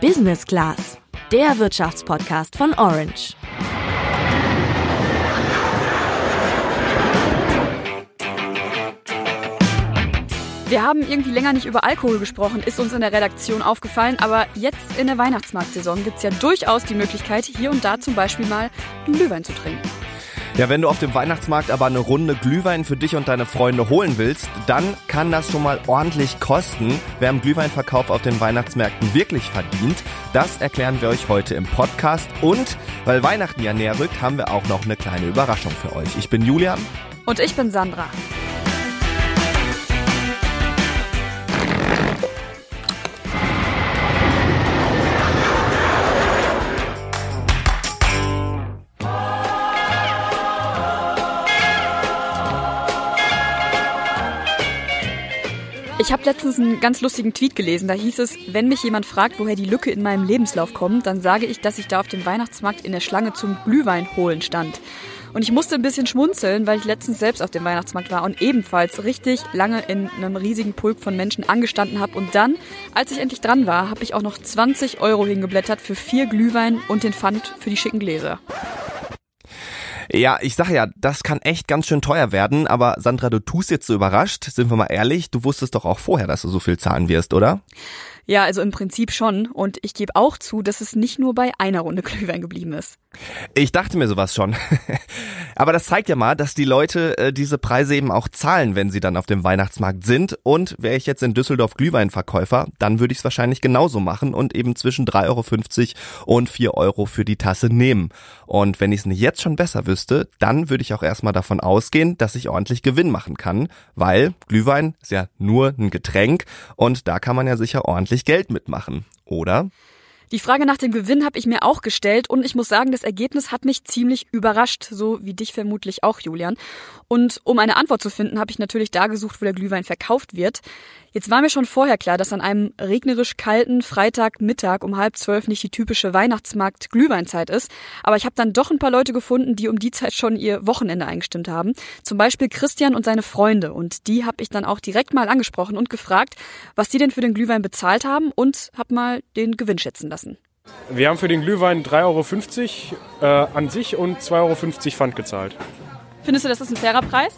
Business Class, der Wirtschaftspodcast von Orange. Wir haben irgendwie länger nicht über Alkohol gesprochen, ist uns in der Redaktion aufgefallen, aber jetzt in der Weihnachtsmarktsaison gibt es ja durchaus die Möglichkeit, hier und da zum Beispiel mal einen Glühwein zu trinken. Ja, wenn du auf dem Weihnachtsmarkt aber eine Runde Glühwein für dich und deine Freunde holen willst, dann kann das schon mal ordentlich kosten. Wer im Glühweinverkauf auf den Weihnachtsmärkten wirklich verdient, das erklären wir euch heute im Podcast. Und weil Weihnachten ja näher rückt, haben wir auch noch eine kleine Überraschung für euch. Ich bin Julian. Und ich bin Sandra. Ich habe letztens einen ganz lustigen Tweet gelesen. Da hieß es, wenn mich jemand fragt, woher die Lücke in meinem Lebenslauf kommt, dann sage ich, dass ich da auf dem Weihnachtsmarkt in der Schlange zum Glühwein holen stand. Und ich musste ein bisschen schmunzeln, weil ich letztens selbst auf dem Weihnachtsmarkt war und ebenfalls richtig lange in einem riesigen Pulk von Menschen angestanden habe. Und dann, als ich endlich dran war, habe ich auch noch 20 Euro hingeblättert für vier Glühwein und den Pfand für die schicken Gläser. Ja, ich sage ja, das kann echt ganz schön teuer werden, aber Sandra, du tust jetzt so überrascht, sind wir mal ehrlich, du wusstest doch auch vorher, dass du so viel zahlen wirst, oder? Ja, also im Prinzip schon. Und ich gebe auch zu, dass es nicht nur bei einer Runde Glühwein geblieben ist. Ich dachte mir sowas schon. Aber das zeigt ja mal, dass die Leute äh, diese Preise eben auch zahlen, wenn sie dann auf dem Weihnachtsmarkt sind. Und wäre ich jetzt in Düsseldorf Glühweinverkäufer, dann würde ich es wahrscheinlich genauso machen und eben zwischen 3,50 Euro und 4 Euro für die Tasse nehmen. Und wenn ich es nicht jetzt schon besser wüsste, dann würde ich auch erstmal davon ausgehen, dass ich ordentlich Gewinn machen kann, weil Glühwein ist ja nur ein Getränk und da kann man ja sicher ordentlich Geld mitmachen, oder? Die Frage nach dem Gewinn habe ich mir auch gestellt und ich muss sagen, das Ergebnis hat mich ziemlich überrascht, so wie dich vermutlich auch, Julian. Und um eine Antwort zu finden, habe ich natürlich da gesucht, wo der Glühwein verkauft wird. Jetzt war mir schon vorher klar, dass an einem regnerisch kalten Freitagmittag um halb zwölf nicht die typische Weihnachtsmarkt-Glühweinzeit ist. Aber ich habe dann doch ein paar Leute gefunden, die um die Zeit schon ihr Wochenende eingestimmt haben. Zum Beispiel Christian und seine Freunde. Und die habe ich dann auch direkt mal angesprochen und gefragt, was die denn für den Glühwein bezahlt haben und habe mal den Gewinn schätzen lassen. Wir haben für den Glühwein 3,50 Euro äh, an sich und 2,50 Euro Pfand gezahlt. Findest du, das ist ein fairer Preis?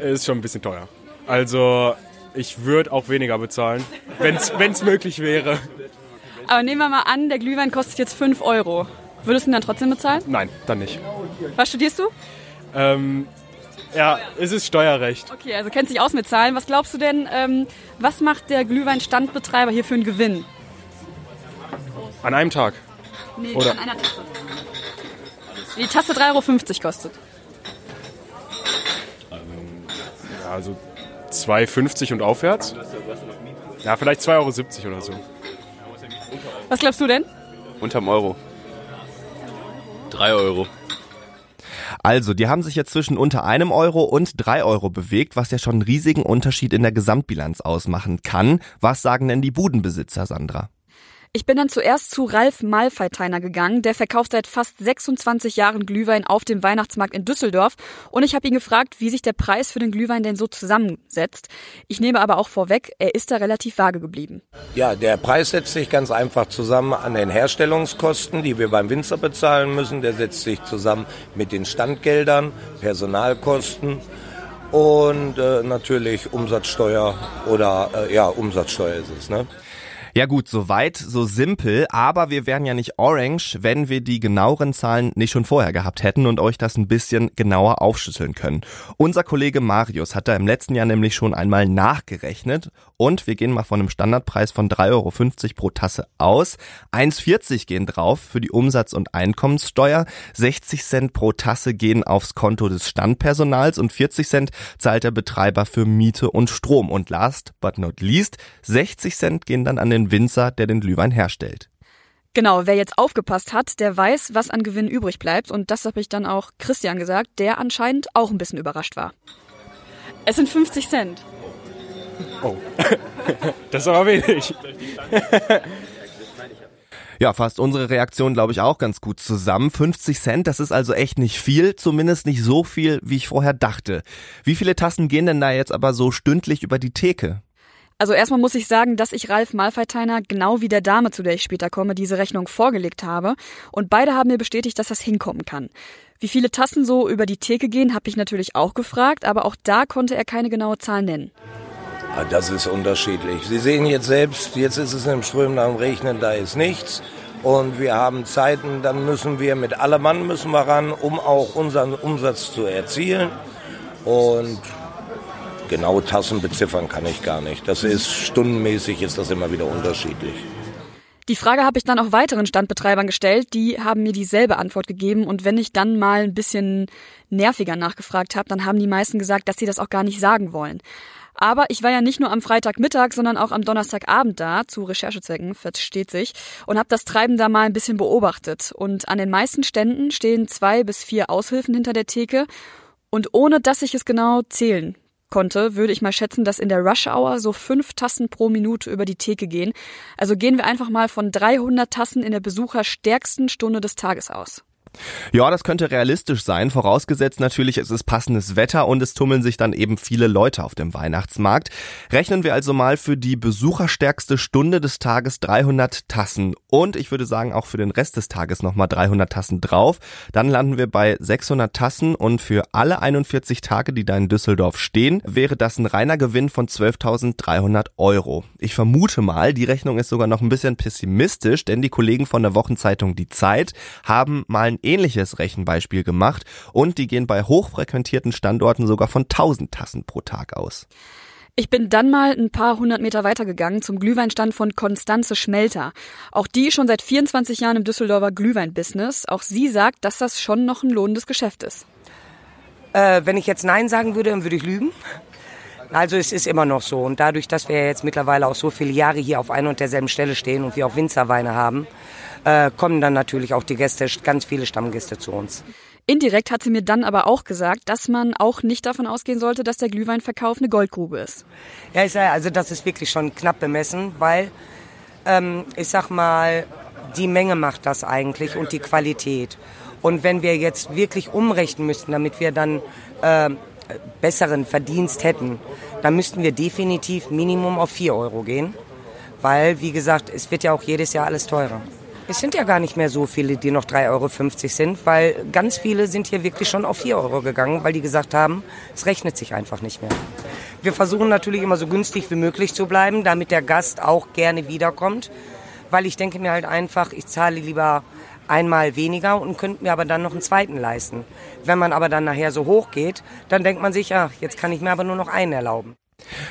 Ist schon ein bisschen teuer. Also ich würde auch weniger bezahlen, wenn es möglich wäre. Aber nehmen wir mal an, der Glühwein kostet jetzt 5 Euro. Würdest du ihn dann trotzdem bezahlen? Nein, dann nicht. Was studierst du? Ähm, ja, es ist Steuerrecht. Okay, also kennst dich aus mit Zahlen. Was glaubst du denn, ähm, was macht der Glühweinstandbetreiber hier für einen Gewinn? An einem Tag? Nee, Oder? an einer Tasse. Die Tasse 3,50 Euro kostet. Also 2,50 und aufwärts. Ja, vielleicht 2,70 Euro oder so. Was glaubst du denn? Unterm Euro. 3 Euro. Also, die haben sich jetzt zwischen unter einem Euro und drei Euro bewegt, was ja schon einen riesigen Unterschied in der Gesamtbilanz ausmachen kann. Was sagen denn die Budenbesitzer, Sandra? Ich bin dann zuerst zu Ralf Malfeiteiner gegangen. Der verkauft seit fast 26 Jahren Glühwein auf dem Weihnachtsmarkt in Düsseldorf. Und ich habe ihn gefragt, wie sich der Preis für den Glühwein denn so zusammensetzt. Ich nehme aber auch vorweg, er ist da relativ vage geblieben. Ja, der Preis setzt sich ganz einfach zusammen an den Herstellungskosten, die wir beim Winzer bezahlen müssen. Der setzt sich zusammen mit den Standgeldern, Personalkosten und äh, natürlich Umsatzsteuer oder äh, ja, Umsatzsteuer ist es. Ne? Ja gut, so weit, so simpel, aber wir wären ja nicht Orange, wenn wir die genaueren Zahlen nicht schon vorher gehabt hätten und euch das ein bisschen genauer aufschlüsseln können. Unser Kollege Marius hat da im letzten Jahr nämlich schon einmal nachgerechnet und wir gehen mal von einem Standardpreis von 3,50 Euro pro Tasse aus. 1,40 gehen drauf für die Umsatz- und Einkommenssteuer, 60 Cent pro Tasse gehen aufs Konto des Standpersonals und 40 Cent zahlt der Betreiber für Miete und Strom. Und last but not least, 60 Cent gehen dann an den den Winzer, der den Glühwein herstellt. Genau, wer jetzt aufgepasst hat, der weiß, was an Gewinn übrig bleibt. Und das habe ich dann auch Christian gesagt, der anscheinend auch ein bisschen überrascht war. Es sind 50 Cent. Oh, das ist aber wenig. Ja, fasst unsere Reaktion, glaube ich, auch ganz gut zusammen. 50 Cent, das ist also echt nicht viel, zumindest nicht so viel, wie ich vorher dachte. Wie viele Tassen gehen denn da jetzt aber so stündlich über die Theke? Also erstmal muss ich sagen, dass ich Ralf Malfeiteiner genau wie der Dame, zu der ich später komme, diese Rechnung vorgelegt habe. Und beide haben mir bestätigt, dass das hinkommen kann. Wie viele Tassen so über die Theke gehen, habe ich natürlich auch gefragt, aber auch da konnte er keine genaue Zahl nennen. Ah, das ist unterschiedlich. Sie sehen jetzt selbst, jetzt ist es im Strömen am Regnen, da ist nichts. Und wir haben Zeiten, dann müssen wir mit allem Mann müssen wir ran, um auch unseren Umsatz zu erzielen. Und genaue Tassen beziffern kann ich gar nicht. Das ist stundenmäßig, ist das immer wieder unterschiedlich. Die Frage habe ich dann auch weiteren Standbetreibern gestellt, die haben mir dieselbe Antwort gegeben und wenn ich dann mal ein bisschen nerviger nachgefragt habe, dann haben die meisten gesagt, dass sie das auch gar nicht sagen wollen. Aber ich war ja nicht nur am Freitagmittag, sondern auch am Donnerstagabend da, zu Recherchezwecken, versteht sich, und habe das Treiben da mal ein bisschen beobachtet. Und an den meisten Ständen stehen zwei bis vier Aushilfen hinter der Theke. Und ohne dass ich es genau zählen konnte, würde ich mal schätzen, dass in der Rush Hour so fünf Tassen pro Minute über die Theke gehen. Also gehen wir einfach mal von 300 Tassen in der besucherstärksten Stunde des Tages aus. Ja, das könnte realistisch sein, vorausgesetzt natürlich, es ist passendes Wetter und es tummeln sich dann eben viele Leute auf dem Weihnachtsmarkt. Rechnen wir also mal für die besucherstärkste Stunde des Tages 300 Tassen und ich würde sagen auch für den Rest des Tages nochmal 300 Tassen drauf. Dann landen wir bei 600 Tassen und für alle 41 Tage, die da in Düsseldorf stehen, wäre das ein reiner Gewinn von 12.300 Euro. Ich vermute mal, die Rechnung ist sogar noch ein bisschen pessimistisch, denn die Kollegen von der Wochenzeitung Die Zeit haben mal ein ähnliches Rechenbeispiel gemacht und die gehen bei hochfrequentierten Standorten sogar von 1000 Tassen pro Tag aus. Ich bin dann mal ein paar hundert Meter weitergegangen zum Glühweinstand von Konstanze Schmelter. Auch die schon seit 24 Jahren im Düsseldorfer Glühwein-Business. Auch sie sagt, dass das schon noch ein lohnendes Geschäft ist. Äh, wenn ich jetzt Nein sagen würde, dann würde ich lügen. Also es ist immer noch so. Und dadurch, dass wir jetzt mittlerweile auch so viele Jahre hier auf einer und derselben Stelle stehen und wir auch Winzerweine haben, äh, kommen dann natürlich auch die Gäste, ganz viele Stammgäste zu uns. Indirekt hat sie mir dann aber auch gesagt, dass man auch nicht davon ausgehen sollte, dass der Glühweinverkauf eine Goldgrube ist. Ja, ich sage, also das ist wirklich schon knapp bemessen, weil ähm, ich sag mal, die Menge macht das eigentlich und die Qualität. Und wenn wir jetzt wirklich umrechnen müssten, damit wir dann äh, besseren Verdienst hätten, dann müssten wir definitiv Minimum auf 4 Euro gehen. Weil, wie gesagt, es wird ja auch jedes Jahr alles teurer. Es sind ja gar nicht mehr so viele, die noch 3,50 Euro sind, weil ganz viele sind hier wirklich schon auf 4 Euro gegangen, weil die gesagt haben, es rechnet sich einfach nicht mehr. Wir versuchen natürlich immer so günstig wie möglich zu bleiben, damit der Gast auch gerne wiederkommt, weil ich denke mir halt einfach, ich zahle lieber einmal weniger und könnte mir aber dann noch einen zweiten leisten. Wenn man aber dann nachher so hoch geht, dann denkt man sich, ja, jetzt kann ich mir aber nur noch einen erlauben.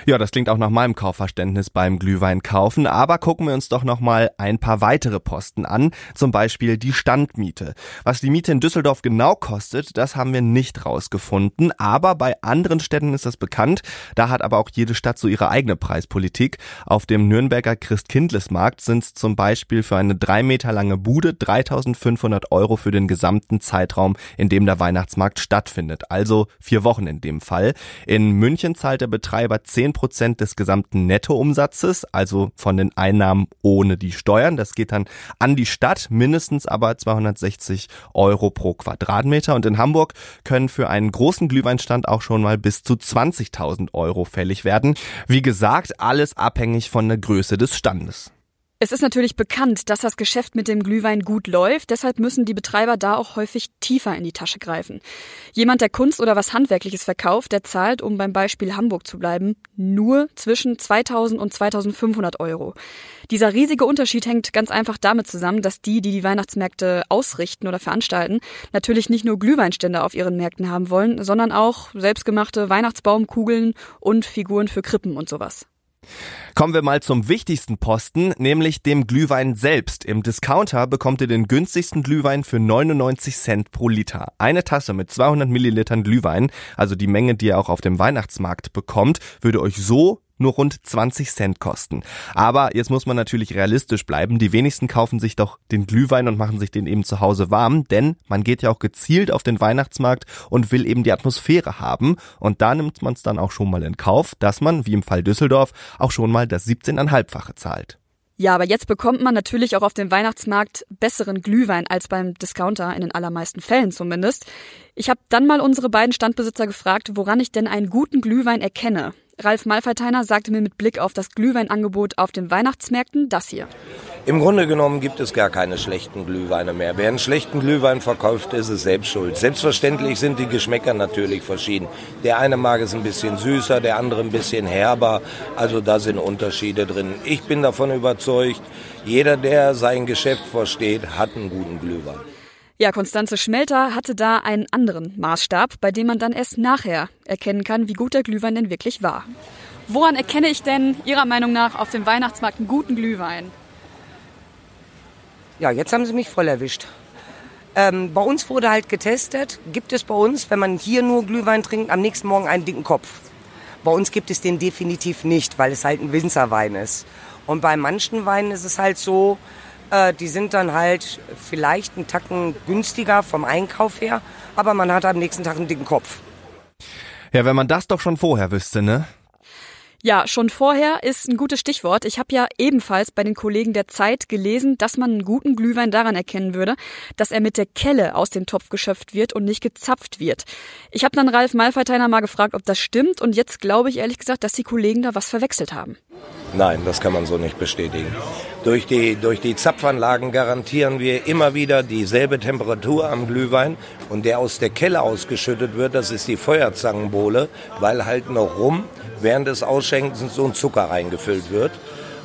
Ja, das klingt auch nach meinem Kaufverständnis beim Glühwein kaufen, aber gucken wir uns doch noch mal ein paar weitere Posten an, zum Beispiel die Standmiete. Was die Miete in Düsseldorf genau kostet, das haben wir nicht rausgefunden, aber bei anderen Städten ist das bekannt. Da hat aber auch jede Stadt so ihre eigene Preispolitik. Auf dem Nürnberger Christkindlesmarkt sind es zum Beispiel für eine drei Meter lange Bude 3.500 Euro für den gesamten Zeitraum, in dem der Weihnachtsmarkt stattfindet, also vier Wochen in dem Fall. In München zahlt der Betreiber etwa 10 Prozent des gesamten Nettoumsatzes, also von den Einnahmen ohne die Steuern. Das geht dann an die Stadt, mindestens aber 260 Euro pro Quadratmeter. Und in Hamburg können für einen großen Glühweinstand auch schon mal bis zu 20.000 Euro fällig werden. Wie gesagt, alles abhängig von der Größe des Standes. Es ist natürlich bekannt, dass das Geschäft mit dem Glühwein gut läuft, deshalb müssen die Betreiber da auch häufig tiefer in die Tasche greifen. Jemand, der Kunst oder was Handwerkliches verkauft, der zahlt, um beim Beispiel Hamburg zu bleiben, nur zwischen 2000 und 2500 Euro. Dieser riesige Unterschied hängt ganz einfach damit zusammen, dass die, die die Weihnachtsmärkte ausrichten oder veranstalten, natürlich nicht nur Glühweinstände auf ihren Märkten haben wollen, sondern auch selbstgemachte Weihnachtsbaumkugeln und Figuren für Krippen und sowas. Kommen wir mal zum wichtigsten Posten, nämlich dem Glühwein selbst. Im Discounter bekommt ihr den günstigsten Glühwein für 99 Cent pro Liter. Eine Tasse mit 200 Millilitern Glühwein, also die Menge, die ihr auch auf dem Weihnachtsmarkt bekommt, würde euch so nur rund 20 Cent kosten. Aber jetzt muss man natürlich realistisch bleiben. Die wenigsten kaufen sich doch den Glühwein und machen sich den eben zu Hause warm, denn man geht ja auch gezielt auf den Weihnachtsmarkt und will eben die Atmosphäre haben. Und da nimmt man es dann auch schon mal in Kauf, dass man, wie im Fall Düsseldorf, auch schon mal das 17,5-fache zahlt. Ja, aber jetzt bekommt man natürlich auch auf dem Weihnachtsmarkt besseren Glühwein als beim Discounter, in den allermeisten Fällen zumindest. Ich habe dann mal unsere beiden Standbesitzer gefragt, woran ich denn einen guten Glühwein erkenne. Ralf Malferteiner sagte mir mit Blick auf das Glühweinangebot auf den Weihnachtsmärkten das hier. Im Grunde genommen gibt es gar keine schlechten Glühweine mehr. Wer einen schlechten Glühwein verkauft, ist es selbst schuld. Selbstverständlich sind die Geschmäcker natürlich verschieden. Der eine mag es ein bisschen süßer, der andere ein bisschen herber. Also da sind Unterschiede drin. Ich bin davon überzeugt, jeder, der sein Geschäft versteht, hat einen guten Glühwein. Ja, Konstanze Schmelter hatte da einen anderen Maßstab, bei dem man dann erst nachher erkennen kann, wie gut der Glühwein denn wirklich war. Woran erkenne ich denn Ihrer Meinung nach auf dem Weihnachtsmarkt einen guten Glühwein? Ja, jetzt haben Sie mich voll erwischt. Ähm, bei uns wurde halt getestet, gibt es bei uns, wenn man hier nur Glühwein trinkt, am nächsten Morgen einen dicken Kopf. Bei uns gibt es den definitiv nicht, weil es halt ein Winzerwein ist. Und bei manchen Weinen ist es halt so, äh, die sind dann halt vielleicht einen Tacken günstiger vom Einkauf her, aber man hat am nächsten Tag einen dicken Kopf. Ja, wenn man das doch schon vorher wüsste, ne? Ja, schon vorher ist ein gutes Stichwort. Ich habe ja ebenfalls bei den Kollegen der Zeit gelesen, dass man einen guten Glühwein daran erkennen würde, dass er mit der Kelle aus dem Topf geschöpft wird und nicht gezapft wird. Ich habe dann Ralf Malfeiteiner mal gefragt, ob das stimmt und jetzt glaube ich ehrlich gesagt, dass die Kollegen da was verwechselt haben. Nein, das kann man so nicht bestätigen. Durch die, durch die Zapfanlagen garantieren wir immer wieder dieselbe Temperatur am Glühwein und der aus der Kelle ausgeschüttet wird, das ist die Feuerzangenbowle, weil halt noch rum während des Ausschenkens so ein Zucker reingefüllt wird.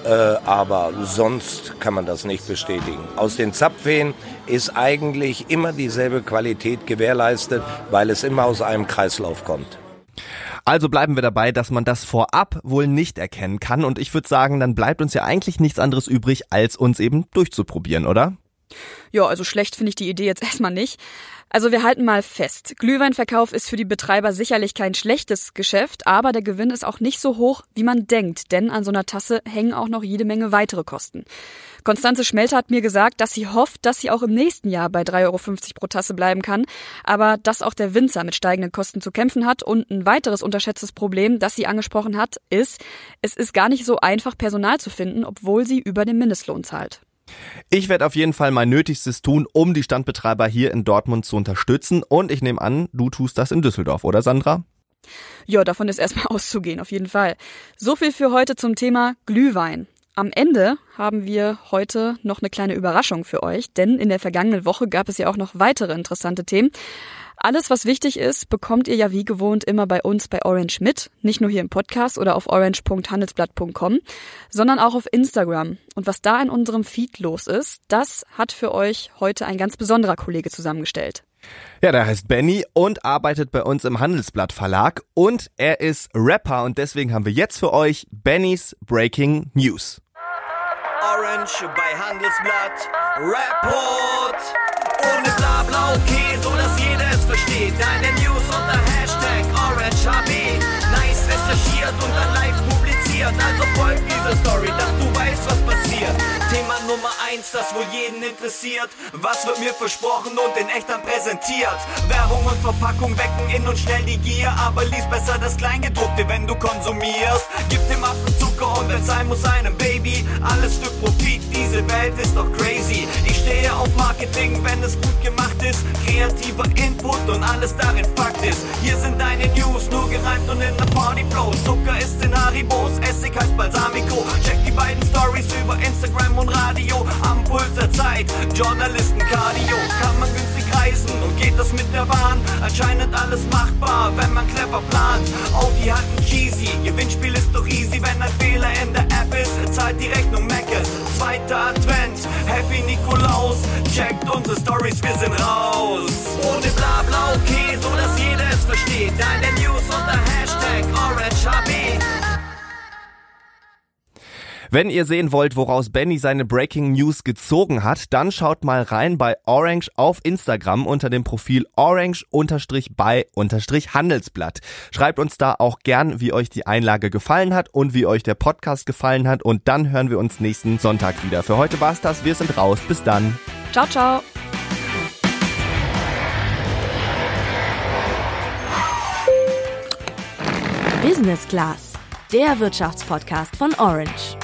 Äh, aber sonst kann man das nicht bestätigen. Aus den Zapfwehen ist eigentlich immer dieselbe Qualität gewährleistet, weil es immer aus einem Kreislauf kommt. Also bleiben wir dabei, dass man das vorab wohl nicht erkennen kann. Und ich würde sagen, dann bleibt uns ja eigentlich nichts anderes übrig, als uns eben durchzuprobieren, oder? Ja, also schlecht finde ich die Idee jetzt erstmal nicht. Also wir halten mal fest, Glühweinverkauf ist für die Betreiber sicherlich kein schlechtes Geschäft, aber der Gewinn ist auch nicht so hoch, wie man denkt, denn an so einer Tasse hängen auch noch jede Menge weitere Kosten. Konstanze Schmelter hat mir gesagt, dass sie hofft, dass sie auch im nächsten Jahr bei 3,50 Euro pro Tasse bleiben kann, aber dass auch der Winzer mit steigenden Kosten zu kämpfen hat und ein weiteres unterschätztes Problem, das sie angesprochen hat, ist, es ist gar nicht so einfach, Personal zu finden, obwohl sie über den Mindestlohn zahlt. Ich werde auf jeden Fall mein Nötigstes tun, um die Standbetreiber hier in Dortmund zu unterstützen. Und ich nehme an, du tust das in Düsseldorf, oder Sandra? Ja, davon ist erstmal auszugehen, auf jeden Fall. So viel für heute zum Thema Glühwein. Am Ende haben wir heute noch eine kleine Überraschung für euch, denn in der vergangenen Woche gab es ja auch noch weitere interessante Themen. Alles, was wichtig ist, bekommt ihr ja wie gewohnt immer bei uns bei Orange mit. Nicht nur hier im Podcast oder auf orange.handelsblatt.com, sondern auch auf Instagram. Und was da in unserem Feed los ist, das hat für euch heute ein ganz besonderer Kollege zusammengestellt. Ja, der heißt Benny und arbeitet bei uns im Handelsblatt Verlag und er ist Rapper und deswegen haben wir jetzt für euch Bennys Breaking News. Orange bei Handelsblatt Report ohne Blabla okay, so dass jeder es versteht. Deine News unter Hashtag OrangeHB. Nice recherchiert und dann live publiziert. Also folgt diese Story, dass du weißt, was passiert. Thema Nummer eins, das wohl jeden interessiert. Was wird mir versprochen und in echt dann präsentiert? Werbung und Verpackung wecken in und schnell die Gier. Aber lies besser das Kleingedruckte, wenn du konsumierst. Gib dem Apfel Zucker und wenn sein muss einem Baby. Alles für Profit, diese Welt ist doch crazy. Ich stehe auf Marketing, wenn es gut gemacht ist. Kreativer Input und alles darin Fakt ist. Hier sind deine News, nur gereimt und in der Party Flow. Zucker ist in Haribos, Essig heißt Balsamico. Check die beiden Stories über Instagram und Radio. Am Puls der Zeit, Journalisten Cardio. Kann man günstig reisen und geht das mit der Bahn? Anscheinend alles machbar, wenn man clever plant. Oh, die hatten cheesy, Gewinnspiel ist doch easy, wenn ein Fehler in der App ist. Zahlt die Rechnung Meckes. Zweiter Advent, Happy Nikolaus. Checkt unsere Stories, wir sind raus. Ohne Blabla okay, so dass jeder es versteht. Deine News unter Hashtag OrangeHB. Wenn ihr sehen wollt, woraus Benny seine Breaking News gezogen hat, dann schaut mal rein bei Orange auf Instagram unter dem Profil orange-by-handelsblatt. Schreibt uns da auch gern, wie euch die Einlage gefallen hat und wie euch der Podcast gefallen hat und dann hören wir uns nächsten Sonntag wieder. Für heute war's das, wir sind raus, bis dann. Ciao, ciao. Business Class, der Wirtschaftspodcast von Orange.